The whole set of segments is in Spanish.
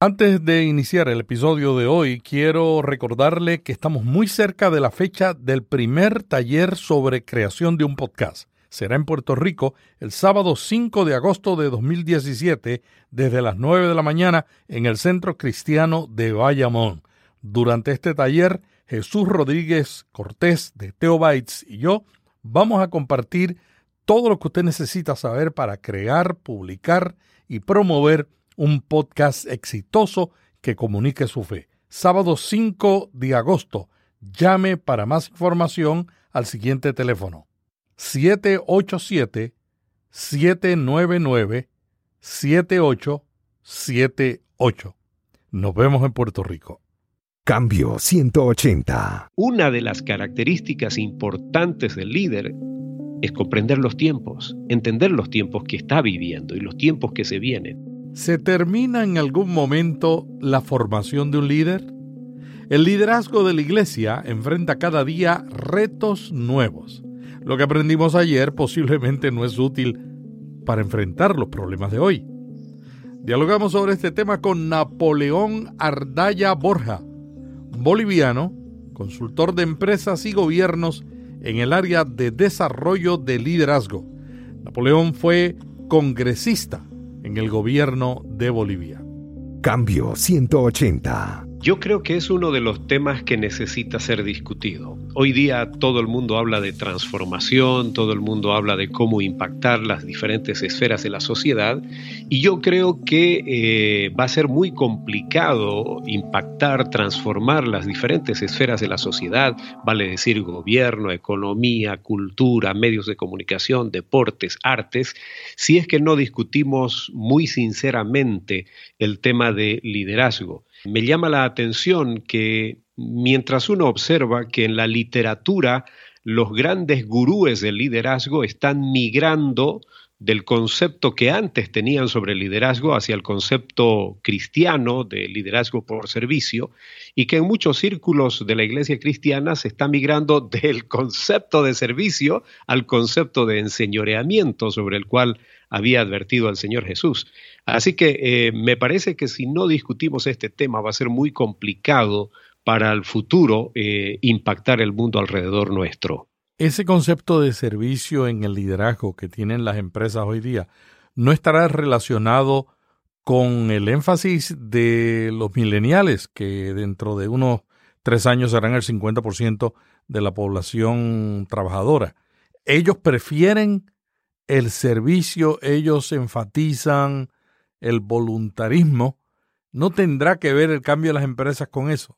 Antes de iniciar el episodio de hoy, quiero recordarle que estamos muy cerca de la fecha del primer taller sobre creación de un podcast. Será en Puerto Rico el sábado 5 de agosto de 2017 desde las 9 de la mañana en el Centro Cristiano de Bayamón. Durante este taller, Jesús Rodríguez Cortés de Teobytes y yo vamos a compartir todo lo que usted necesita saber para crear, publicar y promover un podcast exitoso que comunique su fe. Sábado 5 de agosto. Llame para más información al siguiente teléfono 787-799-7878. Nos vemos en Puerto Rico. Cambio 180. Una de las características importantes del líder es comprender los tiempos, entender los tiempos que está viviendo y los tiempos que se vienen. ¿Se termina en algún momento la formación de un líder? El liderazgo de la iglesia enfrenta cada día retos nuevos. Lo que aprendimos ayer posiblemente no es útil para enfrentar los problemas de hoy. Dialogamos sobre este tema con Napoleón Ardaya Borja, boliviano, consultor de empresas y gobiernos en el área de desarrollo de liderazgo. Napoleón fue congresista en el gobierno de Bolivia. Cambio 180. Yo creo que es uno de los temas que necesita ser discutido. Hoy día todo el mundo habla de transformación, todo el mundo habla de cómo impactar las diferentes esferas de la sociedad y yo creo que eh, va a ser muy complicado impactar, transformar las diferentes esferas de la sociedad, vale decir gobierno, economía, cultura, medios de comunicación, deportes, artes, si es que no discutimos muy sinceramente el tema de liderazgo. Me llama la atención que mientras uno observa que en la literatura los grandes gurúes del liderazgo están migrando del concepto que antes tenían sobre liderazgo hacia el concepto cristiano de liderazgo por servicio y que en muchos círculos de la iglesia cristiana se está migrando del concepto de servicio al concepto de enseñoreamiento sobre el cual había advertido al Señor Jesús. Así que eh, me parece que si no discutimos este tema va a ser muy complicado para el futuro eh, impactar el mundo alrededor nuestro. Ese concepto de servicio en el liderazgo que tienen las empresas hoy día no estará relacionado con el énfasis de los mileniales, que dentro de unos tres años serán el 50% de la población trabajadora. Ellos prefieren el servicio, ellos enfatizan el voluntarismo. ¿No tendrá que ver el cambio de las empresas con eso?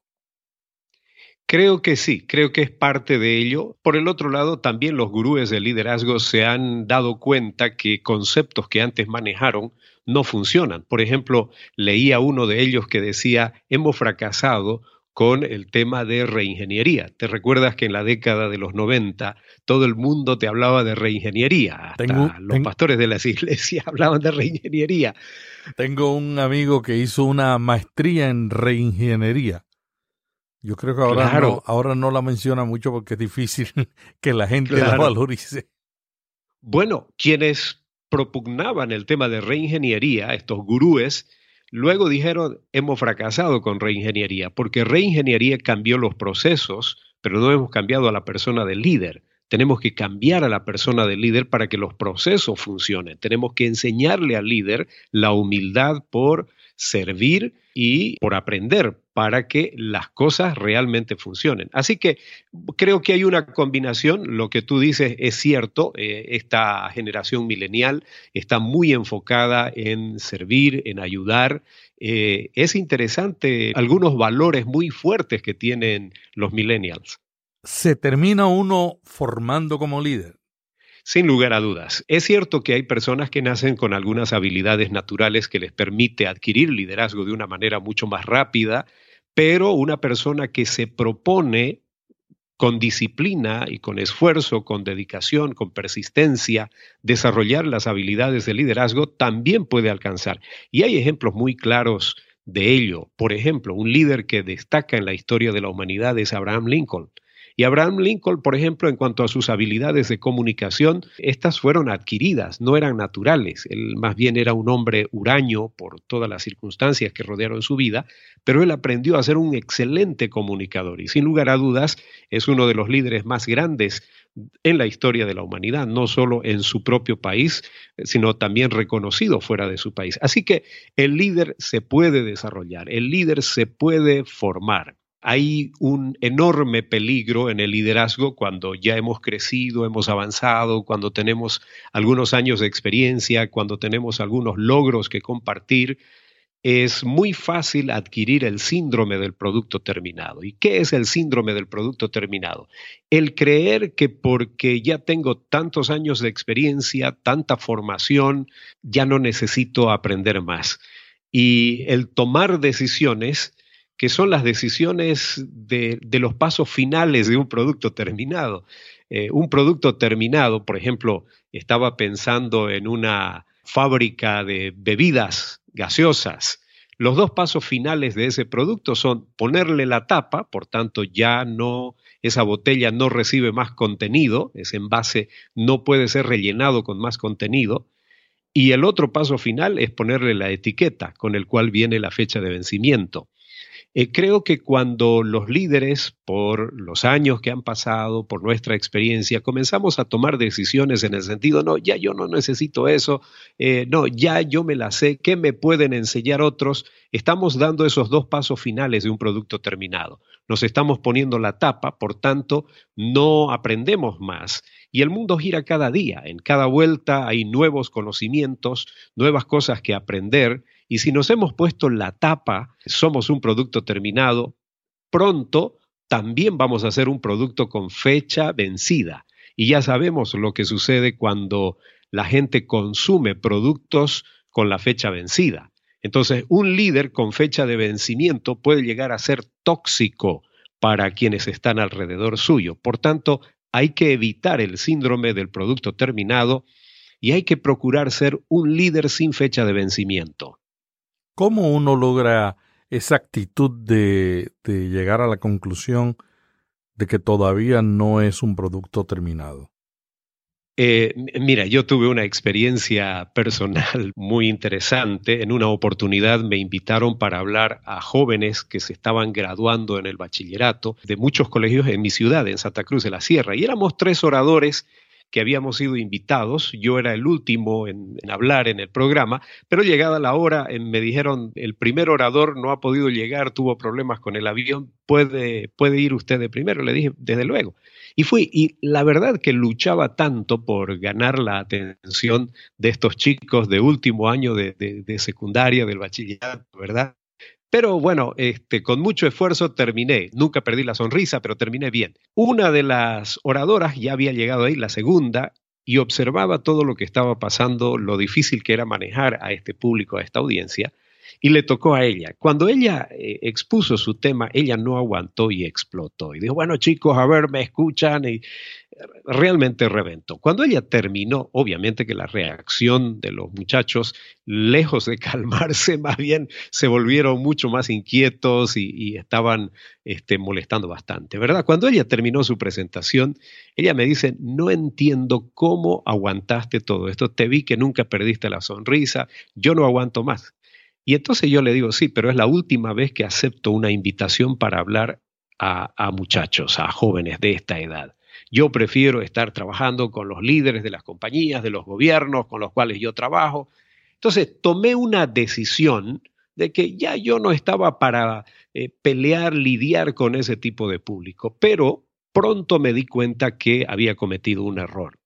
Creo que sí, creo que es parte de ello. Por el otro lado, también los gurúes del liderazgo se han dado cuenta que conceptos que antes manejaron no funcionan. Por ejemplo, leía uno de ellos que decía, hemos fracasado con el tema de reingeniería. ¿Te recuerdas que en la década de los 90 todo el mundo te hablaba de reingeniería? Hasta los pastores de las iglesias hablaban de reingeniería. Tengo un amigo que hizo una maestría en reingeniería. Yo creo que ahora, no, ahora no la menciona mucho porque es difícil que la gente la valorice. Bueno, quienes propugnaban el tema de reingeniería, estos gurúes, luego dijeron, hemos fracasado con reingeniería, porque reingeniería cambió los procesos, pero no hemos cambiado a la persona del líder. Tenemos que cambiar a la persona del líder para que los procesos funcionen. Tenemos que enseñarle al líder la humildad por servir y por aprender para que las cosas realmente funcionen. Así que creo que hay una combinación, lo que tú dices es cierto, eh, esta generación milenial está muy enfocada en servir, en ayudar. Eh, es interesante algunos valores muy fuertes que tienen los millennials se termina uno formando como líder? Sin lugar a dudas. Es cierto que hay personas que nacen con algunas habilidades naturales que les permite adquirir liderazgo de una manera mucho más rápida, pero una persona que se propone con disciplina y con esfuerzo, con dedicación, con persistencia, desarrollar las habilidades de liderazgo, también puede alcanzar. Y hay ejemplos muy claros de ello. Por ejemplo, un líder que destaca en la historia de la humanidad es Abraham Lincoln Y Abraham Lincoln, por ejemplo, en cuanto a sus habilidades de comunicación, estas fueron adquiridas, no eran naturales. Él más bien era un hombre huraño por todas las circunstancias que rodearon su vida, pero él aprendió a ser un excelente comunicador y sin lugar a dudas es uno de los líderes más grandes en la historia de la humanidad, no solo en su propio país, sino también reconocido fuera de su país. Así que el líder se puede desarrollar, el líder se puede formar. Hay un enorme peligro en el liderazgo cuando ya hemos crecido, hemos avanzado, cuando tenemos algunos años de experiencia, cuando tenemos algunos logros que compartir, es muy fácil adquirir el síndrome del producto terminado. ¿Y qué es el síndrome del producto terminado? El creer que porque ya tengo tantos años de experiencia, tanta formación, ya no necesito aprender más. Y el tomar decisiones que son las decisiones de, los pasos finales de un producto terminado. Eh, un producto terminado, por ejemplo, estaba pensando en una fábrica de bebidas gaseosas. Los dos pasos finales de ese producto son ponerle la tapa, por tanto ya no esa botella no recibe más contenido, ese envase no puede ser rellenado con más contenido, y el otro paso final es ponerle la etiqueta con el cual viene la fecha de vencimiento. Eh, creo que cuando los líderes, por los años que han pasado, por nuestra experiencia, comenzamos a tomar decisiones en el sentido, no, ya yo no necesito eso, eh, no, ya yo me la sé, ¿qué me pueden enseñar otros? Estamos dando esos dos pasos finales de un producto terminado. Nos estamos poniendo la tapa, por tanto, no aprendemos más. Y el mundo gira cada día, en cada vuelta hay nuevos conocimientos, nuevas cosas que aprender y si nos hemos puesto la tapa, somos un producto terminado, pronto también vamos a ser un producto con fecha vencida. Y ya sabemos lo que sucede cuando la gente consume productos con la fecha vencida. Entonces, un líder con fecha de vencimiento puede llegar a ser tóxico para quienes están alrededor suyo. Por tanto, hay que evitar el síndrome del producto terminado y hay que procurar ser un líder sin fecha de vencimiento. ¿Cómo uno logra esa actitud de, llegar a la conclusión de que todavía no es un producto terminado? Eh, mira, yo tuve una experiencia personal muy interesante. En una oportunidad me invitaron para hablar a jóvenes que se estaban graduando en el bachillerato de muchos colegios en mi ciudad, en Santa Cruz de la Sierra. Y éramos tres oradores que habíamos sido invitados. Yo era el último en, hablar en el programa, pero llegada la hora me dijeron, el primer orador no ha podido llegar, tuvo problemas con el avión, puede, puede ir usted de primero. Le dije, desde luego. Y fui, y la verdad que luchaba tanto por ganar la atención de estos chicos de último año de, de secundaria, del bachillerato, ¿verdad? Pero bueno, este, con mucho esfuerzo terminé. Nunca perdí la sonrisa, pero terminé bien. Una de las oradoras ya había llegado ahí, la segunda, y observaba todo lo que estaba pasando, lo difícil que era manejar a este público, a esta audiencia, y le tocó a ella. Cuando ella eh, expuso su tema, ella no aguantó y explotó. Y dijo, bueno chicos, a ver, me escuchan y realmente reventó. Cuando ella terminó, obviamente que la reacción de los muchachos, lejos de calmarse, más bien se volvieron mucho más inquietos y, estaban este, molestando bastante, ¿verdad? Cuando ella terminó su presentación, ella me dice, no entiendo cómo aguantaste todo esto, te vi que nunca perdiste la sonrisa, yo no aguanto más. Y entonces yo le digo, sí, pero es la última vez que acepto una invitación para hablar a, muchachos, a jóvenes de esta edad. Yo prefiero estar trabajando con los líderes de las compañías, de los gobiernos con los cuales yo trabajo. Entonces tomé una decisión de que ya yo no estaba para eh, pelear, lidiar con ese tipo de público, pero pronto me di cuenta que había cometido un error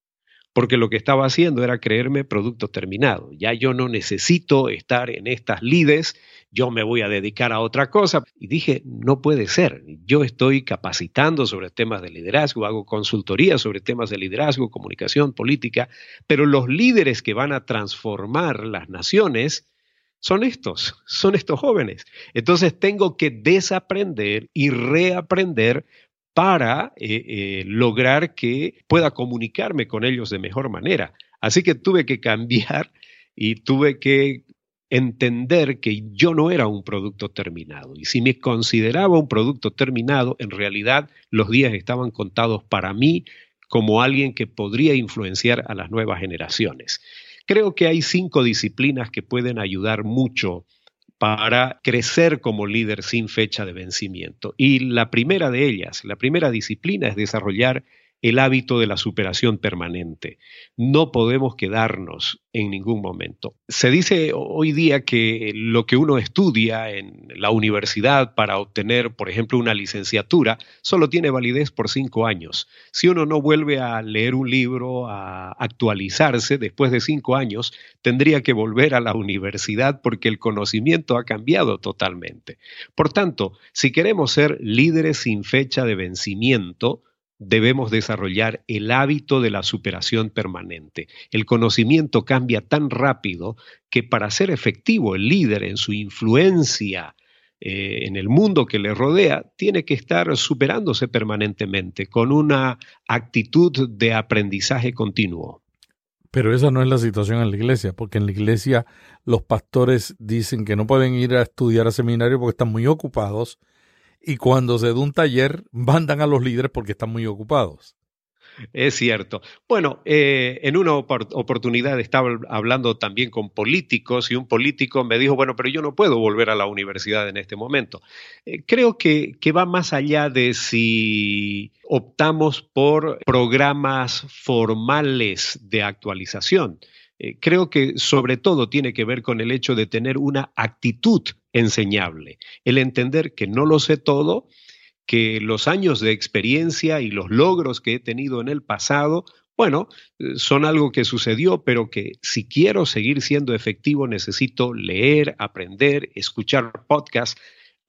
porque lo que estaba haciendo era creerme producto terminado. Ya yo no necesito estar en estas lides, yo me voy a dedicar a otra cosa. Y dije, no puede ser. Yo estoy capacitando sobre temas de liderazgo, hago consultoría sobre temas de liderazgo, comunicación, política, pero los líderes que van a transformar las naciones son estos, son estos jóvenes. Entonces tengo que desaprender y reaprender para eh, eh, lograr que pueda comunicarme con ellos de mejor manera. Así que tuve que cambiar y tuve que entender que yo no era un producto terminado. Y si me consideraba un producto terminado, en realidad los días estaban contados para mí como alguien que podría influenciar a las nuevas generaciones. Creo que hay cinco disciplinas que pueden ayudar mucho para crecer como líder sin fecha de vencimiento. Y la primera de ellas, la primera disciplina es desarrollar el hábito de la superación permanente. No podemos quedarnos en ningún momento. Se dice hoy día que lo que uno estudia en la universidad para obtener, por ejemplo, una licenciatura, solo tiene validez por cinco años. Si uno no vuelve a leer un libro, a actualizarse después de cinco años, tendría que volver a la universidad porque el conocimiento ha cambiado totalmente. Por tanto, si queremos ser líderes sin fecha de vencimiento, debemos desarrollar el hábito de la superación permanente. El conocimiento cambia tan rápido que para ser efectivo el líder en su influencia eh, en el mundo que le rodea, tiene que estar superándose permanentemente con una actitud de aprendizaje continuo. Pero esa no es la situación en la iglesia, porque en la iglesia los pastores dicen que no pueden ir a estudiar a seminario porque están muy ocupados y cuando se da un taller mandan a los líderes porque están muy ocupados. Es cierto. Bueno, eh, en una oportunidad estaba hablando también con políticos y un político me dijo, bueno, pero yo no puedo volver a la universidad en este momento. Eh, creo que, que va más allá de si optamos por programas formales de actualización. Eh, creo que sobre todo tiene que ver con el hecho de tener una actitud enseñable, el entender que no lo sé todo, que los años de experiencia y los logros que he tenido en el pasado, bueno, eh, son algo que sucedió, pero que si quiero seguir siendo efectivo necesito leer, aprender, escuchar podcasts.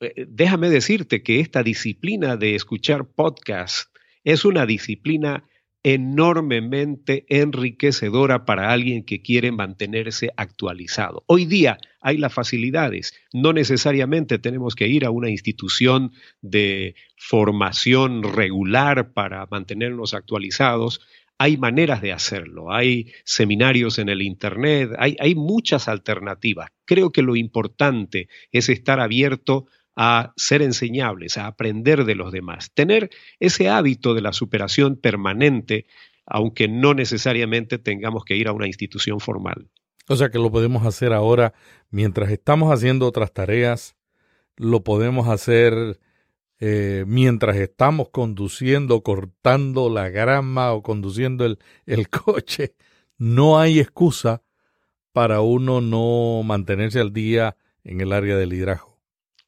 Eh, déjame decirte que esta disciplina de escuchar podcasts es una disciplina enormemente enriquecedora para alguien que quiere mantenerse actualizado. Hoy día hay las facilidades, no necesariamente tenemos que ir a una institución de formación regular para mantenernos actualizados, hay maneras de hacerlo, hay seminarios en el Internet, hay, muchas alternativas. Creo que lo importante es estar abierto a ser enseñables, a aprender de los demás, tener ese hábito de la superación permanente, aunque no necesariamente tengamos que ir a una institución formal. O sea que lo podemos hacer ahora mientras estamos haciendo otras tareas, lo podemos hacer eh, mientras estamos conduciendo, cortando la grama o conduciendo el, el coche. No hay excusa para uno no mantenerse al día en el área del liderazgo.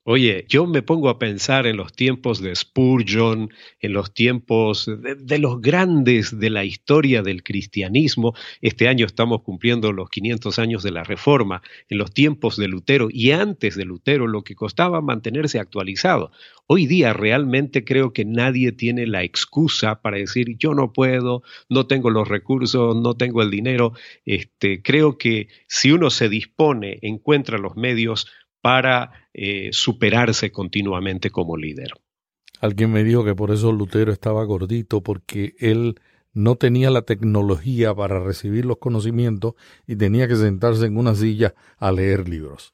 Oye, yo me pongo a pensar en los tiempos de Spurgeon, en los tiempos de, los grandes de la historia del cristianismo. Este año estamos cumpliendo los 500 años de la Reforma, en los tiempos de Lutero y antes de Lutero, lo que costaba mantenerse actualizado. Hoy día realmente creo que nadie tiene la excusa para decir yo no puedo, no tengo los recursos, no tengo el dinero. Este, creo que si uno se dispone, encuentra los medios, para eh, superarse continuamente como líder. Alguien me dijo que por eso Lutero estaba gordito, porque él no tenía la tecnología para recibir los conocimientos y tenía que sentarse en una silla a leer libros.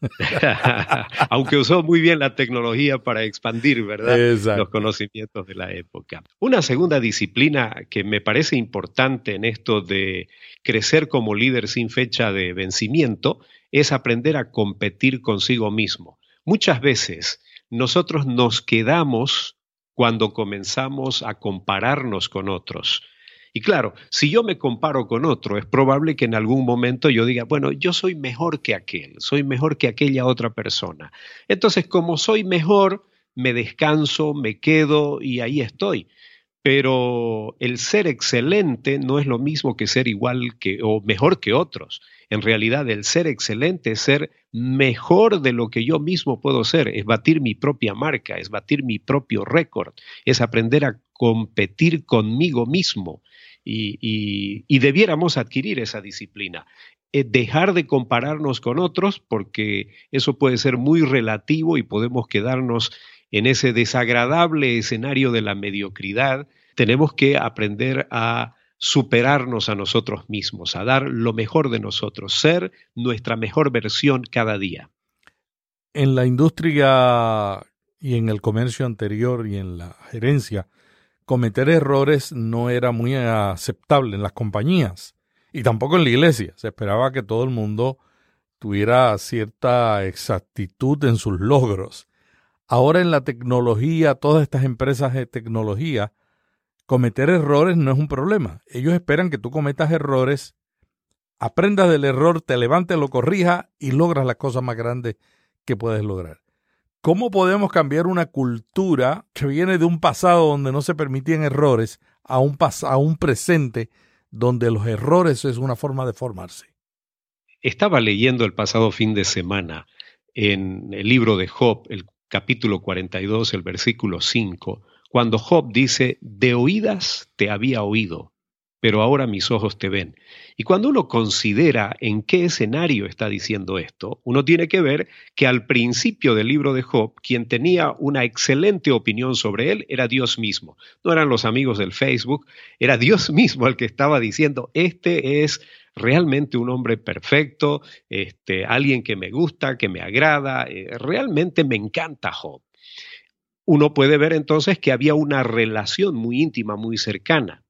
Aunque usó muy bien la tecnología para expandir, ¿verdad? Los conocimientos de la época. Una segunda disciplina que me parece importante en esto de crecer como líder sin fecha de vencimiento es aprender a competir consigo mismo. Muchas veces nosotros nos quedamos cuando comenzamos a compararnos con otros. Y claro, si yo me comparo con otro, es probable que en algún momento yo diga, bueno, yo soy mejor que aquel, soy mejor que aquella otra persona. Entonces, como soy mejor, me descanso, me quedo y ahí estoy. Pero el ser excelente no es lo mismo que ser igual que o mejor que otros. En realidad, el ser excelente es ser mejor de lo que yo mismo puedo ser, es batir mi propia marca, es batir mi propio récord, es aprender a competir conmigo mismo. Y, debiéramos adquirir esa disciplina. Eh, dejar de compararnos con otros, porque eso puede ser muy relativo y podemos quedarnos en ese desagradable escenario de la mediocridad. Tenemos que aprender a superarnos a nosotros mismos, a dar lo mejor de nosotros, ser nuestra mejor versión cada día. En la industria y en el comercio anterior y en la gerencia, cometer errores no era muy aceptable en las compañías y tampoco en la iglesia. Se esperaba que todo el mundo tuviera cierta exactitud en sus logros. Ahora en la tecnología, todas estas empresas de tecnología, cometer errores no es un problema. Ellos esperan que tú cometas errores, aprendas del error, te levantes, lo corrijas y logras las cosas más grandes que puedes lograr. ¿Cómo podemos cambiar una cultura que viene de un pasado donde no se permitían errores a un, a un presente donde los errores es una forma de formarse? Estaba leyendo el pasado fin de semana en el libro de Job, el capítulo 42, el versículo 5, cuando Job dice, de oídas te había oído, pero ahora mis ojos te ven. Y cuando uno considera en qué escenario está diciendo esto, uno tiene que ver que al principio del libro de Job, quien tenía una excelente opinión sobre él era Dios mismo. No eran los amigos del Facebook, era Dios mismo el que estaba diciendo, este es realmente un hombre perfecto, este, alguien que me gusta, que me agrada, eh, realmente me encanta Job. Uno puede ver entonces que había una relación muy íntima, muy cercana.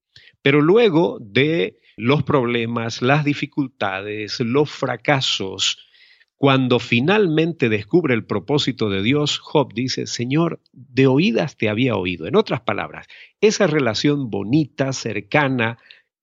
Pero luego de los problemas, las dificultades, los fracasos, cuando finalmente descubre el propósito de Dios, Job dice, Señor, de oídas te había oído. En otras palabras, esa relación bonita, cercana,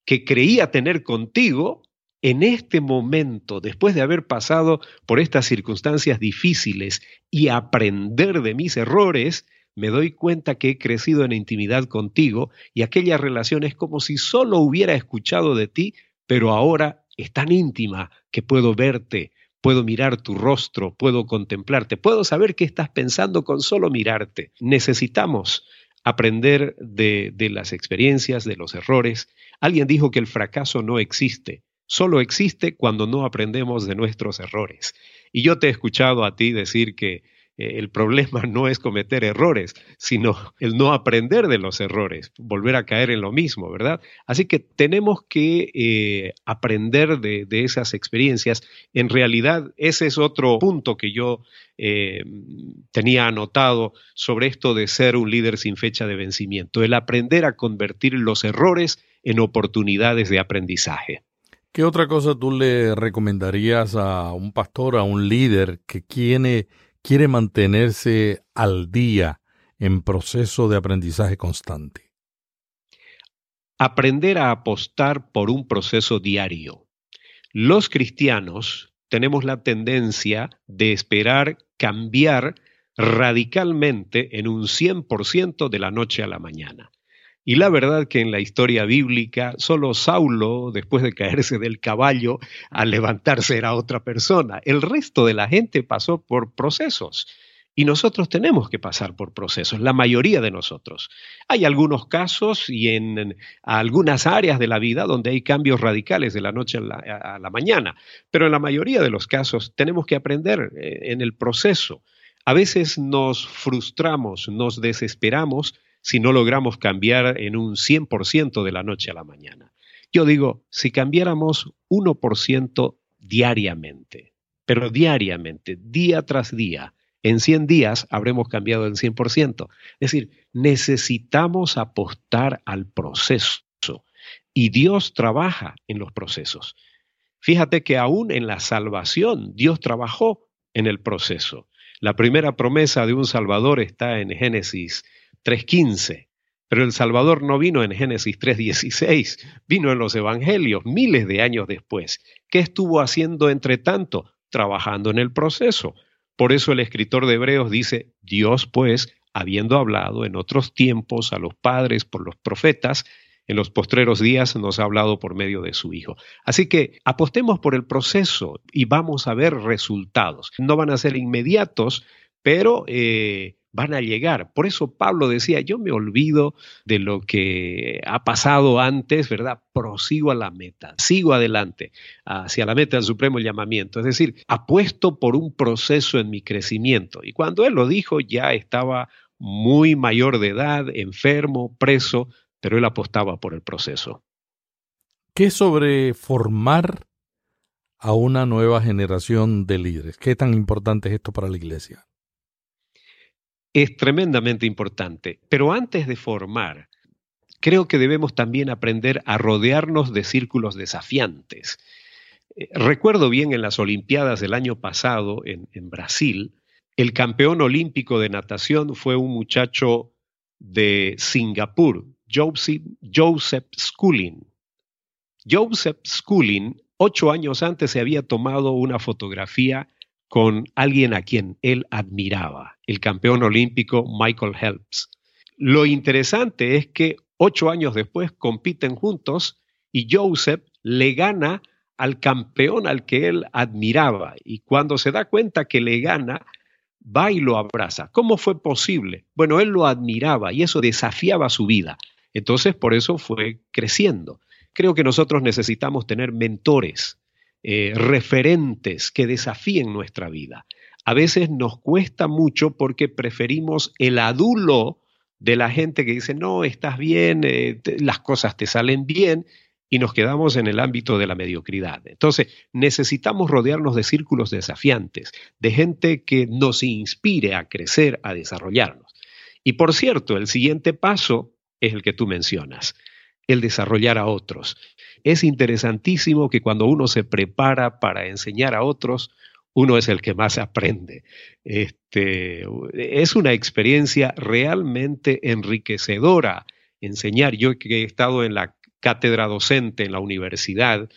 que creía tener contigo, en este momento, después de haber pasado por estas circunstancias difíciles y aprender de mis errores, me doy cuenta que he crecido en intimidad contigo y aquella relación es como si solo hubiera escuchado de ti, pero ahora es tan íntima que puedo verte, puedo mirar tu rostro, puedo contemplarte, puedo saber qué estás pensando con solo mirarte. Necesitamos aprender de, las experiencias, de los errores. Alguien dijo que el fracaso no existe, solo existe cuando no aprendemos de nuestros errores. Y yo te he escuchado a ti decir que el problema no es cometer errores, sino el no aprender de los errores, volver a caer en lo mismo, ¿verdad? Así que tenemos que eh, aprender de, esas experiencias. En realidad, ese es otro punto que yo eh, tenía anotado sobre esto de ser un líder sin fecha de vencimiento, el aprender a convertir los errores en oportunidades de aprendizaje. ¿Qué otra cosa tú le recomendarías a un pastor, a un líder que tiene quiere mantenerse al día en proceso de aprendizaje constante? Aprender a apostar por un proceso diario. Los cristianos tenemos la tendencia de esperar cambiar radicalmente en un 100% de la noche a la mañana. Y la verdad que en la historia bíblica, solo Saulo, después de caerse del caballo, al levantarse era otra persona. El resto de la gente pasó por procesos. Y nosotros tenemos que pasar por procesos, la mayoría de nosotros. Hay algunos casos y en, algunas áreas de la vida donde hay cambios radicales de la noche a la, a la mañana, pero en la mayoría de los casos tenemos que aprender eh, en el proceso. A veces nos frustramos, nos desesperamos si no logramos cambiar en un 100% de la noche a la mañana. Yo digo, si cambiáramos 1% diariamente, pero diariamente, día tras día, en 100 días habremos cambiado el 100%. Es decir, necesitamos apostar al proceso y Dios trabaja en los procesos. Fíjate que aún en la salvación Dios trabajó en el proceso. La primera promesa de un Salvador está en Génesis 3.15. Pero el Salvador no vino en Génesis 3.16, vino en los Evangelios miles de años después. ¿Qué estuvo haciendo entre tanto? Trabajando en el proceso. Por eso el escritor de Hebreos dice, Dios pues, habiendo hablado en otros tiempos a los padres por los profetas, en los postreros días nos ha hablado por medio de su Hijo. Así que apostemos por el proceso y vamos a ver resultados. No van a ser inmediatos, pero eh, van a llegar. Por eso Pablo decía, yo me olvido de lo que ha pasado antes, ¿verdad? Prosigo a la meta, sigo adelante hacia la meta del supremo llamamiento. Es decir, apuesto por un proceso en mi crecimiento. Y cuando él lo dijo, ya estaba muy mayor de edad, enfermo, preso, pero él apostaba por el proceso. ¿Qué sobre formar a una nueva generación de líderes? ¿Qué tan importante es esto para la iglesia? Es tremendamente importante, pero antes de formar, creo que debemos también aprender a rodearnos de círculos desafiantes. Eh, recuerdo bien en las Olimpiadas del año pasado en, Brasil, el campeón olímpico de natación fue un muchacho de Singapur, Joseph, Joseph Schooling. Joseph Schooling, ocho años antes, se había tomado una fotografía con alguien a quien él admiraba, el campeón olímpico Michael Helps. Lo interesante es que ocho años después compiten juntos y Joseph le gana al campeón al que él admiraba. Y cuando se da cuenta que le gana, va y lo abraza. ¿Cómo fue posible? Bueno, él lo admiraba y eso desafiaba su vida. Entonces, por eso fue creciendo. Creo que nosotros necesitamos tener mentores, eh, referentes que desafíen nuestra vida. A veces nos cuesta mucho porque preferimos el adulo de la gente que dice, no, estás bien, eh, las cosas te salen bien, y nos quedamos en el ámbito de la mediocridad. Entonces, necesitamos rodearnos de círculos desafiantes, de gente que nos inspire a crecer, a desarrollarnos. Y por cierto, el siguiente paso es el que tú mencionas, el desarrollar a otros. Es interesantísimo que cuando uno se prepara para enseñar a otros, uno es el que más aprende. Este, es una experiencia realmente enriquecedora enseñar. Yo que he estado en la cátedra docente en la universidad,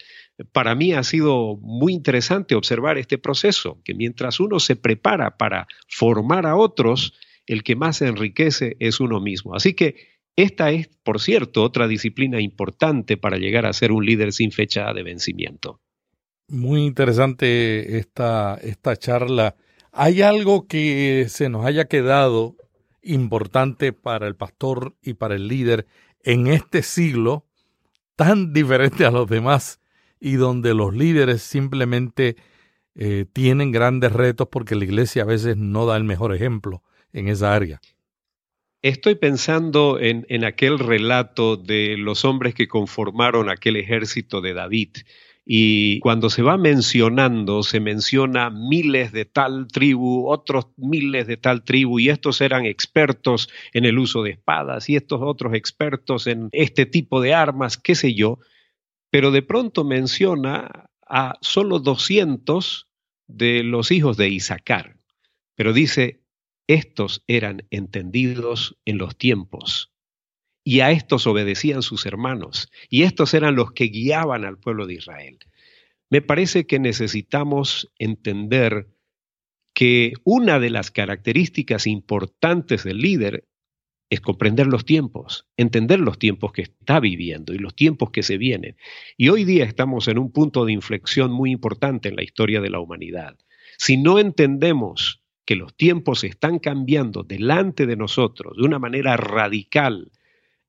para mí ha sido muy interesante observar este proceso, que mientras uno se prepara para formar a otros, el que más se enriquece es uno mismo. Así que esta es, por cierto, otra disciplina importante para llegar a ser un líder sin fecha de vencimiento. Muy interesante esta, esta charla. ¿Hay algo que se nos haya quedado importante para el pastor y para el líder en este siglo tan diferente a los demás y donde los líderes simplemente eh, tienen grandes retos porque la iglesia a veces no da el mejor ejemplo en esa área? Estoy pensando en, aquel relato de los hombres que conformaron aquel ejército de David. Y cuando se va mencionando, se menciona miles de tal tribu, otros miles de tal tribu, y estos eran expertos en el uso de espadas, y estos otros expertos en este tipo de armas, qué sé yo. Pero de pronto menciona a solo 200 de los hijos de Isaacar. Pero dice, estos eran entendidos en los tiempos, y a estos obedecían sus hermanos, y estos eran los que guiaban al pueblo de Israel. Me parece que necesitamos entender que una de las características importantes del líder es comprender los tiempos, entender los tiempos que está viviendo y los tiempos que se vienen. Y hoy día estamos en un punto de inflexión muy importante en la historia de la humanidad. Si no entendemos que los tiempos están cambiando delante de nosotros de una manera radical,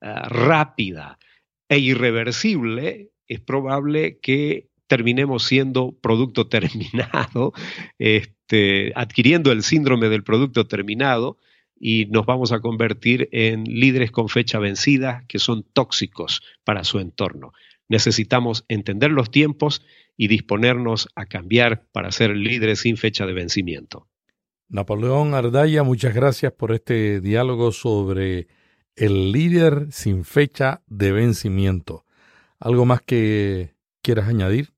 ah, rápida e irreversible, es probable que terminemos siendo producto terminado, este, adquiriendo el síndrome del producto terminado y nos vamos a convertir en líderes con fecha vencida que son tóxicos para su entorno. Necesitamos entender los tiempos y disponernos a cambiar para ser líderes sin fecha de vencimiento. Napoleón Ardaya, muchas gracias por este diálogo sobre el líder sin fecha de vencimiento. ¿Algo más que quieras añadir?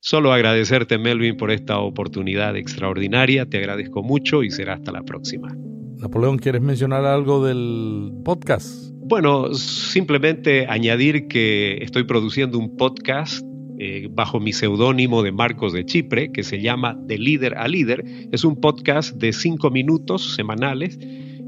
Solo agradecerte, Melvin, por esta oportunidad extraordinaria. Te agradezco mucho y será hasta la próxima. Napoleón, ¿quieres mencionar algo del podcast? Bueno, simplemente añadir que estoy produciendo un podcast eh, bajo mi seudónimo de Marcos de Chipre, que se llama De Líder a Líder. Es un podcast de cinco minutos semanales.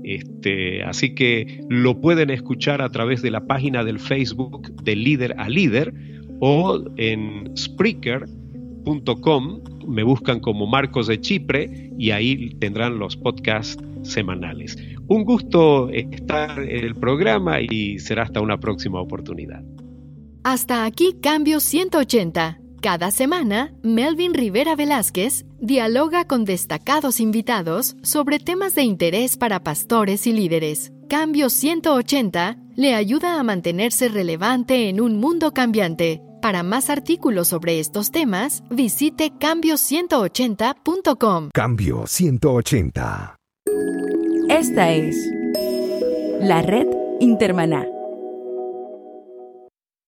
Este, así que lo pueden escuchar a través de la página del Facebook de Líder a Líder o en Spreaker.com. Me buscan como Marcos de Chipre y ahí tendrán los podcasts semanales. Un gusto estar en el programa y será hasta una próxima oportunidad. Hasta aquí Cambio 180. Cada semana, Melvin Rivera Velázquez dialoga con destacados invitados sobre temas de interés para pastores y líderes. Cambio 180 le ayuda a mantenerse relevante en un mundo cambiante. Para más artículos sobre estos temas, visite cambio180.com. Cambio 180. Esta es la red Intermaná.